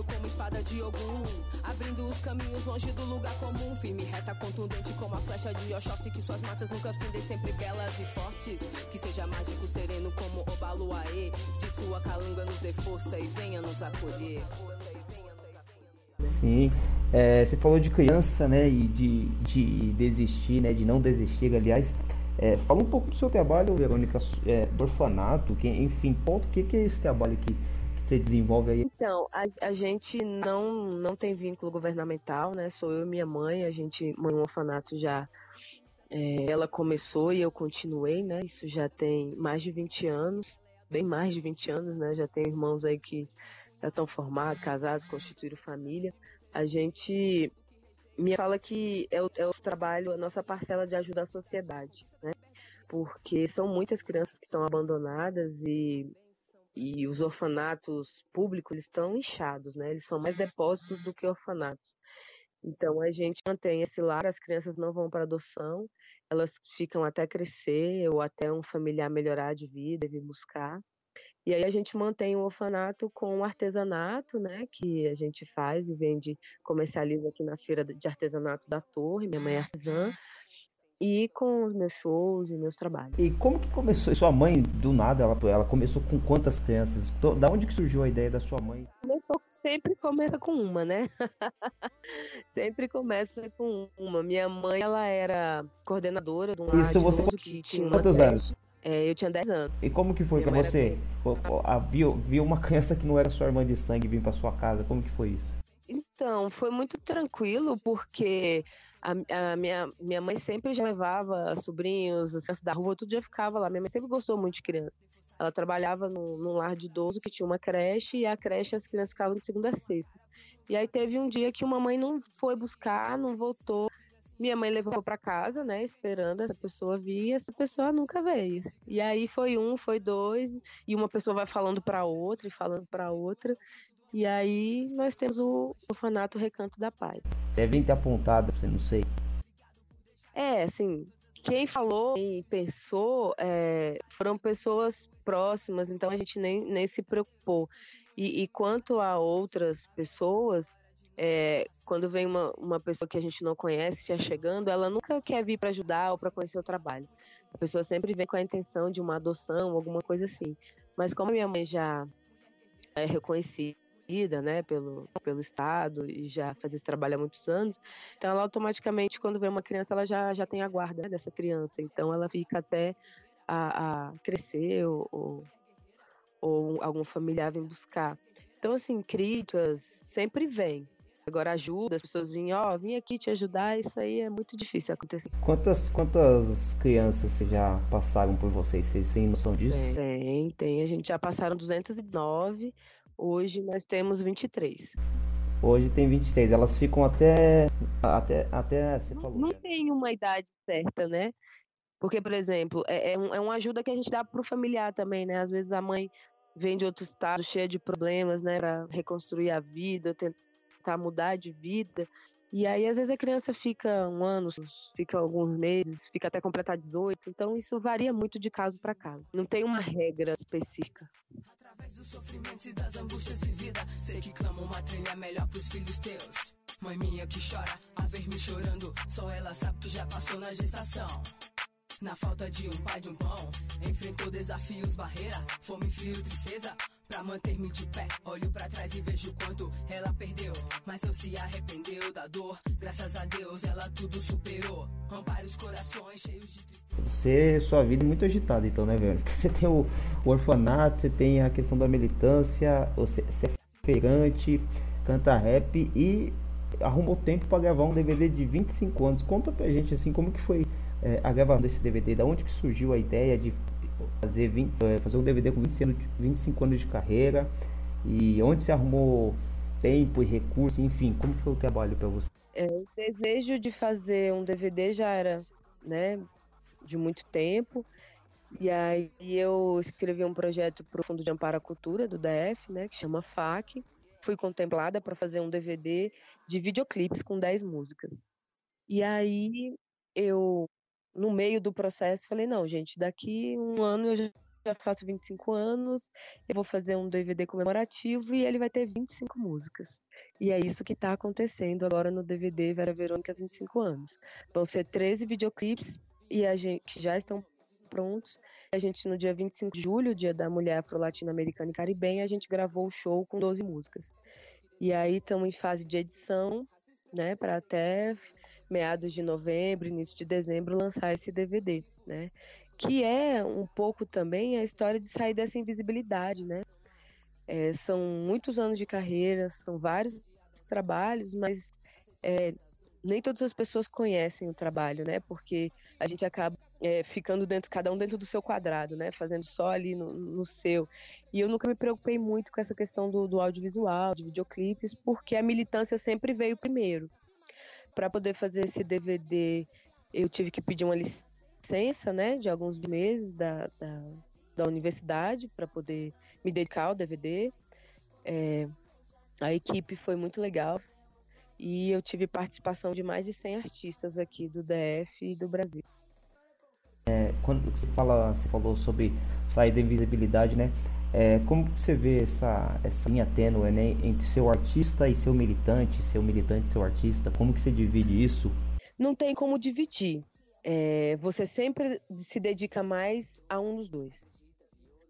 Como espada de Ogum. Abrindo os caminhos longe do lugar comum. Firme, reta, contundente como a flecha de Oxóssi. Que suas matas nunca findem, sempre belas e fortes. Que seja mágico, sereno como Obaluaê. De sua calunga nos dê força e venha nos acolher. Sim, é, você falou de criança, né, e de, de desistir, né, de não desistir, aliás. É, fala um pouco do seu trabalho, Verônica, é, do orfanato, que, enfim, ponto, o que, que é esse trabalho que você desenvolve aí? Então, a, a gente não, não tem vínculo governamental, né? Sou eu e minha mãe, a gente mãe um orfanato já. é, ela começou e eu continuei, né? Isso já tem mais de 20 anos, bem mais de 20 anos, né? Já tenho irmãos aí que já estão formados, casados, constituíram família. A gente me fala que é o, é o trabalho, a nossa parcela de ajuda à sociedade, né? Porque são muitas crianças que estão abandonadas e, e os orfanatos públicos estão inchados, né? Eles são mais depósitos do que orfanatos. Então a gente mantém esse lar, as crianças não vão para adoção, elas ficam até crescer ou até um familiar melhorar de vida e vir buscar. E aí a gente mantém o orfanato com o artesanato, né, que a gente faz e vende, comercializa aqui na feira de artesanato da Torre, minha mãe é artesã, e com os meus shows e meus trabalhos. E como que começou? Sua mãe, do nada, ela, ela começou com quantas crianças? Da onde que surgiu a ideia da sua mãe? Começou, sempre começa com uma, né? sempre começa com uma. Minha mãe, ela era coordenadora de um Isso você que tinha quantos anos? É, eu tinha 10 anos. E como que foi era você? Pô, pô, a- Viu, viu uma criança que não era sua irmã de sangue vir pra sua casa? Como que foi isso? Então, foi muito tranquilo, porque a, a minha, minha mãe sempre já levava sobrinhos, os crianças da rua, todo dia ficava lá. Minha mãe sempre gostou muito de criança. Ela trabalhava num, num lar de idoso que tinha uma creche, e a creche as crianças ficavam de segunda a sexta. E aí teve um dia que uma mãe não foi buscar, não voltou. Minha mãe levou pra casa, né, esperando essa pessoa vir, e essa pessoa nunca veio. E aí foi um, foi dois, e uma pessoa vai falando pra outra e falando pra outra. E aí nós temos o orfanato Recanto da Paz. Devem ter apontado, você não sei. É, assim, quem falou, quem pensou, é, foram pessoas próximas, então a gente nem, nem se preocupou. E, e quanto a outras pessoas, é, quando vem uma, uma pessoa que a gente não conhece já chegando, ela nunca quer vir para ajudar ou para conhecer o trabalho. A pessoa sempre vem com a intenção de uma adoção, alguma coisa assim. Mas como minha mãe já é reconhecida, né, pelo, pelo Estado e já faz esse trabalho há muitos anos, então ela automaticamente, quando vem uma criança, ela já, já tem a guarda né, dessa criança. Então ela fica até a, a crescer ou, ou, ou algum familiar vem buscar. Então, assim, críticas sempre vem. Agora ajuda, as pessoas vêm, ó, vim aqui te ajudar, isso aí é muito difícil acontecer. Quantas, quantas crianças vocês já passaram por vocês? Vocês têm noção disso? Tem, tem. A gente já passaram 219, hoje nós temos 23. Hoje tem 23. Elas ficam até. Até. até você falou. Não tem uma idade certa, né? Porque, por exemplo, é, é, um, é uma ajuda que a gente dá pro familiar também, né? Às vezes a mãe vem de outro estado cheia de problemas, né? Pra reconstruir a vida, tentar mudar de vida. E aí, às vezes, a criança fica um ano, fica alguns meses, fica até completar 18. Então, isso varia muito de caso para caso. Não tem uma regra específica. Através do sofrimento e das angústias vivida, sei que clamo uma trilha melhor pros filhos teus. Mãe minha que chora, a ver me chorando, só ela sabe que já passou na gestação. Na falta de um pai de um pão, enfrentou desafios, barreiras, fome, frio, tristeza. Pra manter-me de pé, olho pra trás e vejo quanto ela perdeu. Mas não se arrependeu da dor, graças a Deus ela tudo superou. Ampara os corações cheios de tristeza. Você, sua vida é muito agitada, então, né, velho? Porque você tem o, o orfanato, você tem a questão da militância, você, você é feirante, canta rap e arrumou tempo pra gravar um DVD de 25 anos. Conta pra gente, assim, como que foi é, a gravação desse DVD, da onde que surgiu a ideia de fazer, 20, é, fazer um DVD com 20 anos, 25 anos de carreira e onde você arrumou tempo e recursos, enfim, como foi o trabalho para você? É, o desejo de fazer um DVD já era, né, de muito tempo. E aí eu escrevi um projeto para o Fundo de Amparo à Cultura do DF, né, que chama FAC. Fui contemplada para fazer um DVD de videoclipes com 10 músicas. E aí eu no meio do processo falei, não, gente, daqui um ano eu já faço 25 anos, eu vou fazer um DVD comemorativo e ele vai ter 25 músicas. E é isso que está acontecendo agora no DVD Vera Verônica 25 anos. Vão ser 13 videoclipes e a gente que já estão prontos. A gente no dia 25 de julho, dia da mulher afro-latino-americana e caribenha, a gente gravou o show com 12 músicas. E aí estamos em fase de edição, né, para até meados de novembro, início de dezembro lançar esse DVD, né? Que é um pouco também a história de sair dessa invisibilidade, né? É, são muitos anos de carreira, são vários trabalhos, mas é, nem todas as pessoas conhecem o trabalho, né? Porque a gente acaba é, ficando dentro, cada um dentro do seu quadrado, né? Fazendo só ali no, no seu. E eu nunca me preocupei muito com essa questão do, do audiovisual, de videoclipes, porque a militância sempre veio primeiro. Para poder fazer esse DVD, eu tive que pedir uma licença, né? De alguns meses da, da, da universidade para poder me dedicar ao DVD. É, a equipe foi muito legal e eu tive participação de mais de 100 artistas aqui do DF e do Brasil. É, quando você fala, você falou sobre sair da invisibilidade, né? É, como você vê essa, essa linha tênue né, entre seu artista e seu militante, seu militante e seu artista? Como que você divide isso? Não tem como dividir. É, você sempre se dedica mais a um dos dois.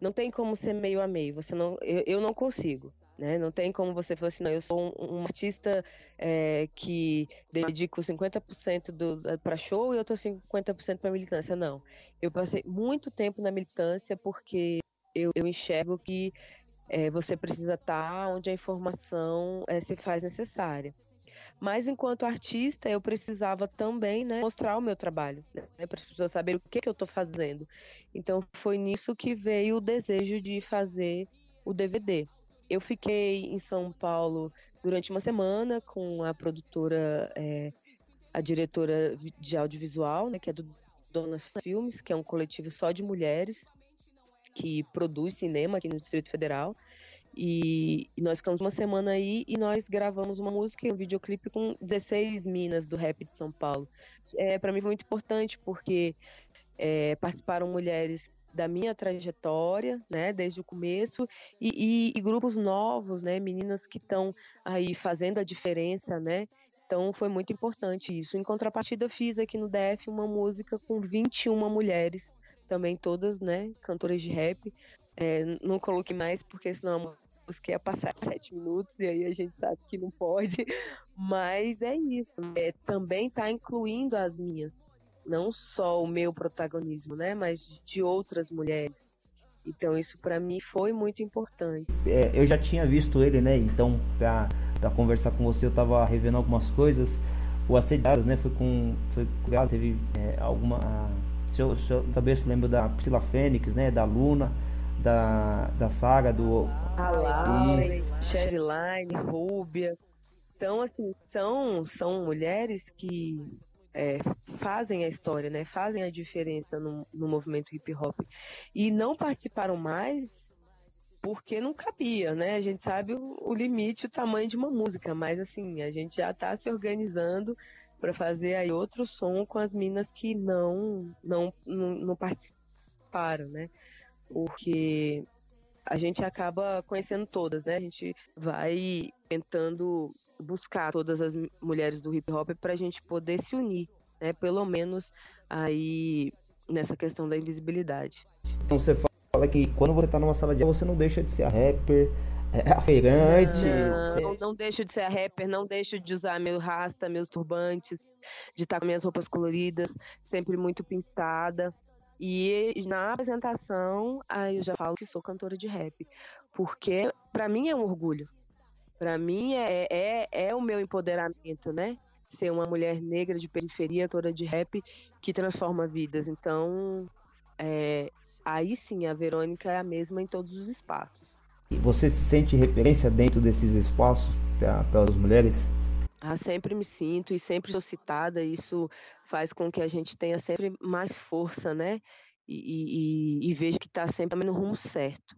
Não tem como ser meio a meio. Você não, eu, eu não consigo. Né? Não tem como você falar assim, não, eu sou um, um artista é, que dedico 50% para show e eu tô 50% para militância. Não. Eu passei muito tempo na militância porque eu, eu enxergo que é, você precisa estar onde a informação é, se faz necessária. Mas enquanto artista, eu precisava também né, mostrar o meu trabalho, né, as pessoas saberem o que, que eu estou fazendo. Então foi nisso que veio o desejo de fazer o DVD. Eu fiquei em São Paulo durante uma semana com a produtora, é, a diretora de audiovisual, né, que é do Donas Filmes, que é um coletivo só de mulheres que produz cinema aqui no Distrito Federal. E, e, nós ficamos uma semana aí e nós gravamos uma música e um videoclipe com 16 minas do rap de São Paulo. É, para mim foi muito importante porque é, participaram mulheres da minha trajetória, né, desde o começo, e, e, e grupos novos, né, meninas que estão aí fazendo a diferença, né, então foi muito importante isso. Em contrapartida, eu fiz aqui no DF uma música com 21 mulheres, também todas, né, cantoras de rap. É, não coloquei mais, porque senão a música ia passar sete minutos, e aí a gente sabe que não pode. Mas é isso. É, também tá incluindo as minhas não só o meu protagonismo, né, mas de outras mulheres. Então isso para mim foi muito importante. É, eu já tinha visto ele, né? Então para conversar com você eu tava revendo algumas coisas. O Assediados, né? Foi com, foi teve é, alguma, se eu, se eu cabeça lembro da Priscila Fênix, né? Da Luna, da, da saga do a Lauren, Sherline, Rúbia. Então assim são são mulheres que é, fazem a história, né? Fazem a diferença no, no movimento hip hop. E não participaram mais porque não cabia, né? A gente sabe o, o limite, o tamanho de uma música, mas assim, a gente já está se organizando para fazer aí outro som com as minas que não, não, não, não participaram, né? Porque a gente acaba conhecendo todas, né? A gente vai tentando buscar todas as mulheres do hip hop para a gente poder se unir, né? Pelo menos aí nessa questão da invisibilidade. Então você fala que quando você está numa sala de aula você não deixa de ser a rapper, é a feirante. Não, você... não deixo de ser a rapper, não deixo de usar meu rasta, meus turbantes, de estar com minhas roupas coloridas, sempre muito pintada. E na apresentação, aí eu já falo que sou cantora de rap, porque para mim é um orgulho. Para mim é, é, é o meu empoderamento, né? Ser uma mulher negra de periferia, toda de rap, que transforma vidas. Então, é, aí sim, a Verônica é a mesma em todos os espaços. Você se sente referência dentro desses espaços para as mulheres? Ah, sempre me sinto e sempre sou citada. Isso faz com que a gente tenha sempre mais força, né? E, e, e veja que está sempre no rumo certo.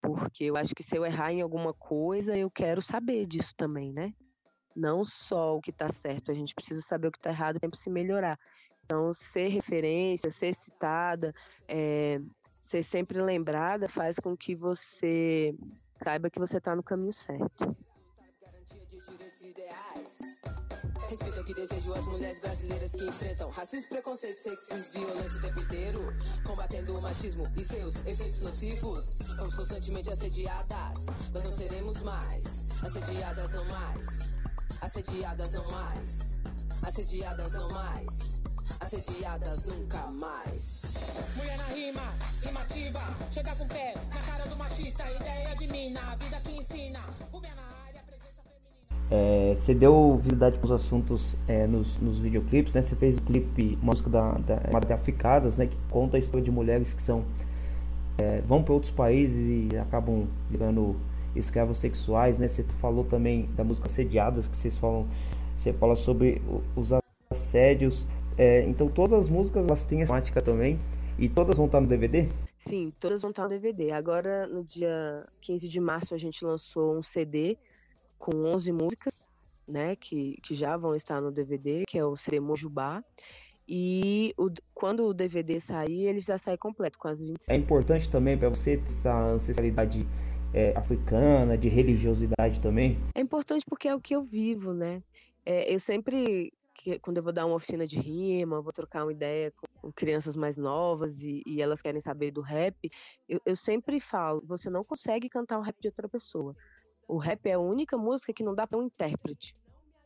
Porque eu acho que se eu errar em alguma coisa, eu quero saber disso também, né? Não só o que está certo, a gente precisa saber o que está errado para se melhorar. Então, ser referência, ser citada, é, ser sempre lembrada faz com que você saiba que você está no caminho certo. Respeito ao que desejo as mulheres brasileiras que enfrentam racismo, preconceito, sexismo, violência o tempo inteiro. Combatendo o machismo e seus efeitos nocivos. Vamos constantemente assediadas, mas não seremos mais. Assediadas não mais. Assediadas não mais. Assediadas não mais. Assediadas nunca mais. Mulher na rima, rimativa, chega com o pé na cara do machista, ideia de mina, a vida que ensina. Pé na área, presença feminina. É, você deu visibilidade para os assuntos é, nos, nos videoclipes, né? Você fez o clipe, uma música da, da chamada Africadas, né? Que conta a história de mulheres que são é, vão para outros países e acabam virando escravos sexuais, né? Você falou também da música Assediadas, que vocês falam, você fala sobre os assédios. É, então todas as músicas elas têm essa temática também e todas vão estar no DVD? Sim, todas vão estar no DVD. Agora, no dia 15 de março, a gente lançou um CD com 11 músicas, né, que, que já vão estar no DVD, que é o CD Mojubá. E o- quando o DVD sair, ele já sai completo, com as 26. É importante também para você ter essa ancestralidade é, africana, de religiosidade também. É importante porque é o que eu vivo, né? É, eu sempre, que- quando eu vou dar uma oficina de rima, vou trocar uma ideia com, crianças mais novas e, e elas querem saber do rap, eu, eu sempre falo: você não consegue cantar o rap de outra pessoa. O rap é a única música que não dá para um intérprete.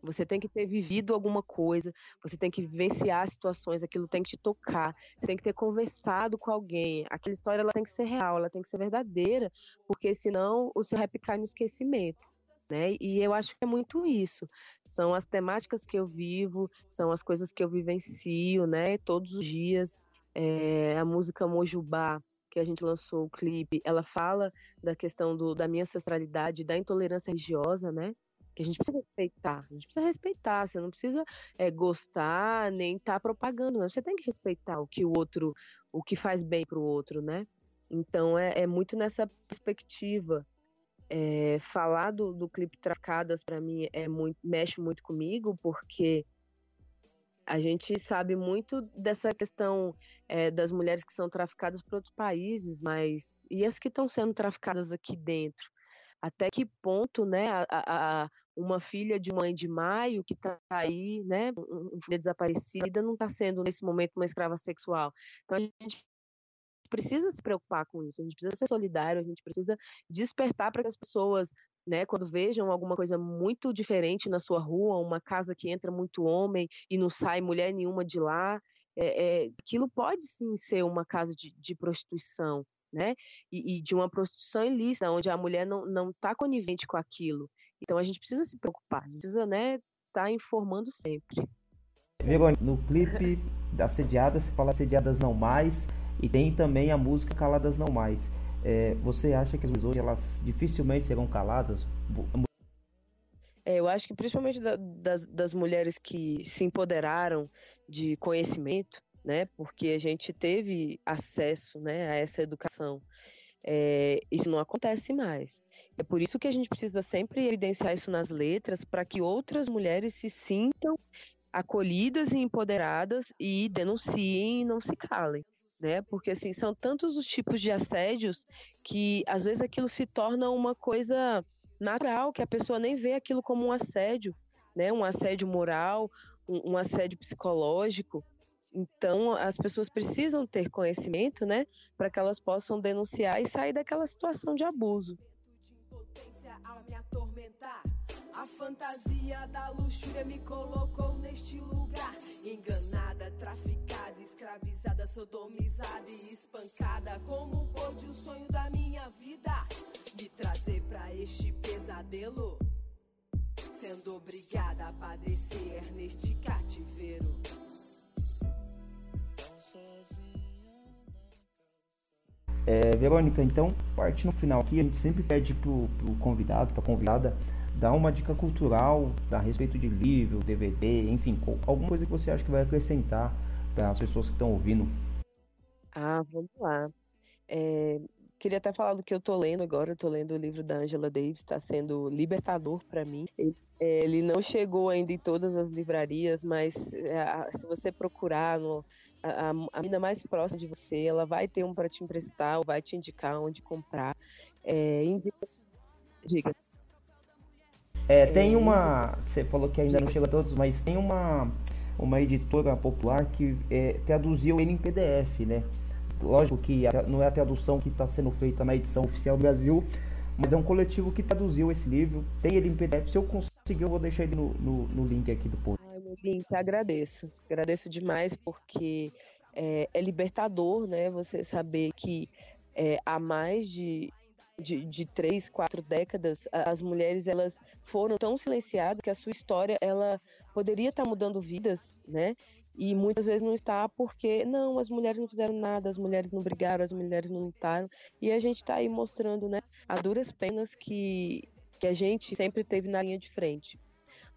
Você tem que ter vivido alguma coisa, você tem que vivenciar situações, aquilo tem que te tocar, você tem que ter conversado com alguém. Aquela história ela tem que ser real, ela tem que ser verdadeira, porque senão o seu rap cai no esquecimento né? E eu acho que é muito isso. São as temáticas que eu vivo, são as coisas que eu vivencio, né? Todos os dias. É, a música Mojubá, que a gente lançou o clipe, ela fala da questão do, da minha ancestralidade, da intolerância religiosa, né? Que a gente precisa respeitar. A gente precisa respeitar. Você não precisa é, gostar nem estar tá propagando. Não. Você tem que respeitar o que o outro, o que faz bem para o outro, né? Então é, é muito nessa perspectiva. É, falar do, do clipe Tracadas para mim é muito mexe muito comigo porque a gente sabe muito dessa questão é, das mulheres que são traficadas para outros países, mas e as que estão sendo traficadas aqui dentro? Até que ponto, né, a, a, uma filha de mãe de maio que está aí, né, uma filha desaparecida, não está sendo nesse momento uma escrava sexual. Então a gente precisa se preocupar com isso, a gente precisa ser solidário, a gente precisa despertar para que as pessoas, né, quando vejam alguma coisa muito diferente na sua rua, uma casa que entra muito homem e não sai mulher nenhuma de lá, é, é, aquilo pode sim ser uma casa de, de prostituição, né, e, e, de uma prostituição ilícita, onde a mulher não não está conivente com aquilo. Então a gente precisa se preocupar, a gente precisa, né, tá informando sempre. No clipe da Assediadas, você fala Assediadas Não Mais, e tem também a música Caladas Não Mais. É, você acha que as mulheres hoje elas dificilmente serão caladas? É, eu acho que principalmente da, das, das mulheres que se empoderaram de conhecimento, né? Porque a gente teve acesso, né, a essa educação. É, isso não acontece mais. É por isso que a gente precisa sempre evidenciar isso nas letras para que outras mulheres se sintam acolhidas e empoderadas e denunciem e não se calem né? Porque assim, são tantos os tipos de assédios que às vezes aquilo se torna uma coisa natural, que a pessoa nem vê aquilo como um assédio, né? Um assédio moral, um, um assédio psicológico. Então, as pessoas precisam ter conhecimento, né, para que elas possam denunciar e sair daquela situação de abuso. Fantasia da luxúria me colocou neste lugar. Enganada, traficada, escravizada, sodomizada e espancada. Como pôde o sonho da minha vida me trazer pra este pesadelo? Sendo obrigada a padecer neste cativeiro. É, Verônica, então, parte no final aqui, a gente sempre pede pro, pro convidado, pra convidada, dar uma dica cultural a respeito de livro, DVD, enfim, alguma coisa que você acha que vai acrescentar para as pessoas que estão ouvindo. Ah, vamos lá. É, queria até falar do que eu tô lendo agora. Eu tô lendo o livro da Angela Davis, está sendo libertador para mim. Ele, é, ele, não chegou ainda em todas as livrarias, mas é, se você procurar no, a, a, a mina mais próxima de você, ela vai ter um para te emprestar, ou vai te indicar onde comprar. É, indica... Diga. É, tem uma. Você falou que ainda não chega a todos, mas tem uma, uma editora popular que é, traduziu ele em PDF, né? Lógico que não é a tradução que está sendo feita na edição oficial do Brasil, mas é um coletivo que traduziu esse livro. Tem ele em PDF. Se eu conseguir, eu vou deixar ele no, no, no link aqui do post. Ai, meu link, agradeço. Agradeço demais porque é, é libertador, né? Você saber que é, há mais de, de, de três, quatro décadas, as mulheres elas foram tão silenciadas que a sua história ela poderia estar mudando vidas, né? E muitas vezes não está porque não, as mulheres não fizeram nada, as mulheres não brigaram, as mulheres não lutaram. E a gente está aí mostrando, né, a duras penas que, que a gente sempre teve na linha de frente.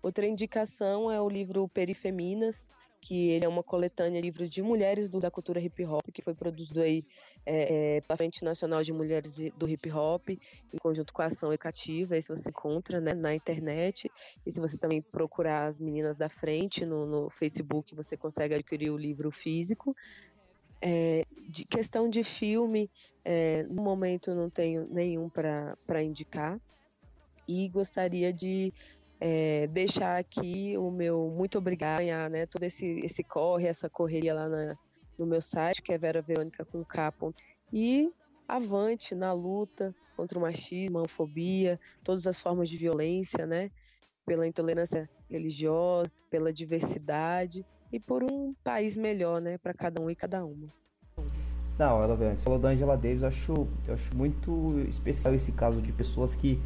Outra indicação é o livro Perifeminas, que ele é uma coletânea de livros de mulheres do- da cultura hip hop, que foi produzido aí é, é, pela Frente Nacional de Mulheres do Hip Hop, em conjunto com a Ação Educativa, esse você encontra né, na internet. E se você também procurar as meninas da frente no, no Facebook, você consegue adquirir o livro físico. É, de questão de filme, é, no momento não tenho nenhum para indicar. E gostaria de é, deixar aqui o meu muito obrigado, né, todo esse, esse corre, essa correria lá na- no meu site, que é Vera Verônica com. E avante na luta contra o machismo, a homofobia, todas as formas de violência, né, pela intolerância religiosa, pela diversidade e por um país melhor, né, para cada um e cada uma. Não, ela você falou da Angela Davis, eu acho, eu acho muito especial esse caso de pessoas que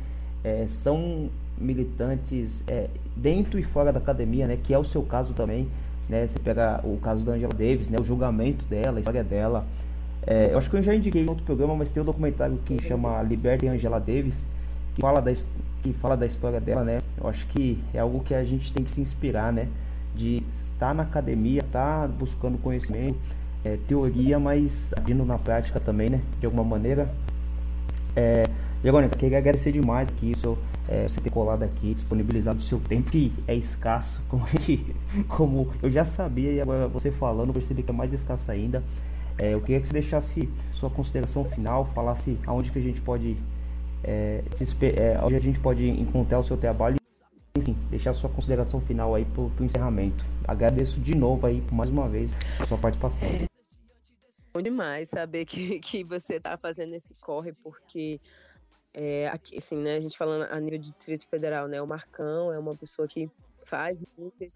é, são militantes é, dentro e fora da academia, né? Que é o seu caso também, né? Você pega o caso da Angela Davis, né? O julgamento dela, a história dela. É, eu acho que eu já indiquei em outro programa, mas tem um documentário que chama Libertem Angela Davis, que fala da, que fala da história dela, né? Eu acho que é algo que a gente tem que se inspirar, né? De estar na academia, estar buscando conhecimento, é, teoria, mas agindo na prática também, né? De alguma maneira. É, Verônica, queria agradecer demais aqui isso, é, você ter colado aqui, disponibilizado o seu tempo, que é escasso, como, gente, como eu já sabia e agora você falando, percebi que é mais escasso ainda. É, eu queria que você deixasse sua consideração final, falasse aonde que a gente pode, é, é, onde a gente pode encontrar o seu trabalho, enfim, deixar sua consideração final aí pro, pro encerramento. Agradeço de novo aí, mais uma vez, a sua participação. Bom demais saber que, que você está fazendo esse corre, porque é, aqui, assim, né, a gente falando a nível de Distrito Federal, né, o Marcão é uma pessoa que faz muito, esse-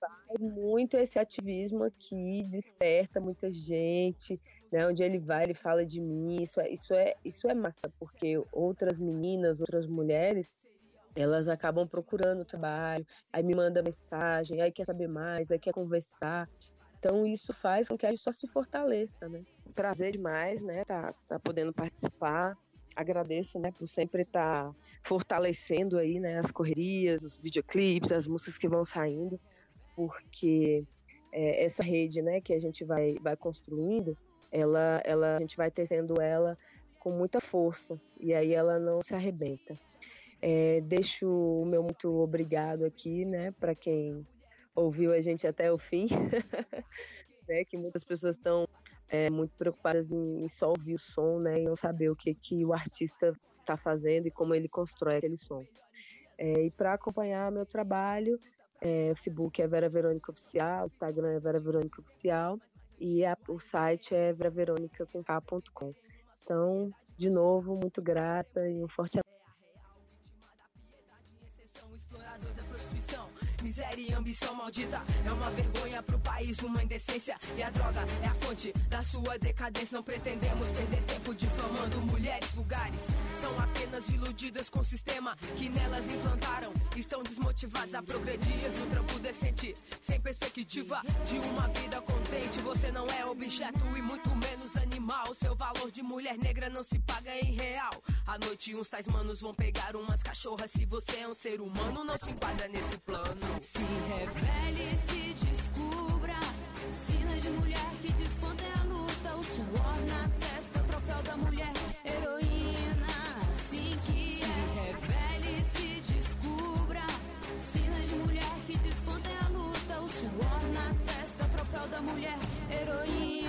faz muito esse ativismo aqui, desperta muita gente, né, onde ele vai, ele fala de mim, isso é, isso é, isso é massa, porque outras meninas, outras mulheres, elas acabam procurando trabalho, aí me manda mensagem, aí quer saber mais, aí quer conversar, então isso faz com que a gente só se fortaleça, né? Prazer demais, né? Tá, tá podendo participar. Agradeço, né, por sempre estar fortalecendo aí, né, as correrias, os videoclipes, as músicas que vão saindo, porque é, essa rede, né, que a gente vai, vai construindo, ela, ela, a gente vai tecendo ela com muita força e aí ela não se arrebenta. É, deixo o meu muito obrigado aqui, né, para quem ouviu a gente até o fim, né, que muitas pessoas estão é, muito preocupadas em, em só ouvir o som, né, e não saber o que, que o artista está fazendo e como ele constrói aquele som. É, e para acompanhar meu trabalho, é, o Facebook é Vera Verônica Oficial, o Instagram é Vera Verônica Oficial e a- o site é veraveronica.com. Então, de novo, muito grata e um forte abraço. Miséria e ambição maldita é uma vergonha pro país, uma indecência. E a droga é a fonte da sua decadência. Não pretendemos perder tempo difamando mulheres vulgares. São apenas iludidas com o sistema que nelas implantaram. Estão desmotivadas a progredir no trampo decente. Sem perspectiva de uma vida Você não é objeto e muito menos animal. Seu valor de mulher negra não se paga em real. À noite, uns tais manos vão pegar umas cachorras. Se você é um ser humano, não se enquadra nesse plano. Se revele, se descubra. Sinas de mulher que descontem a luta, o suor na mulher heroína.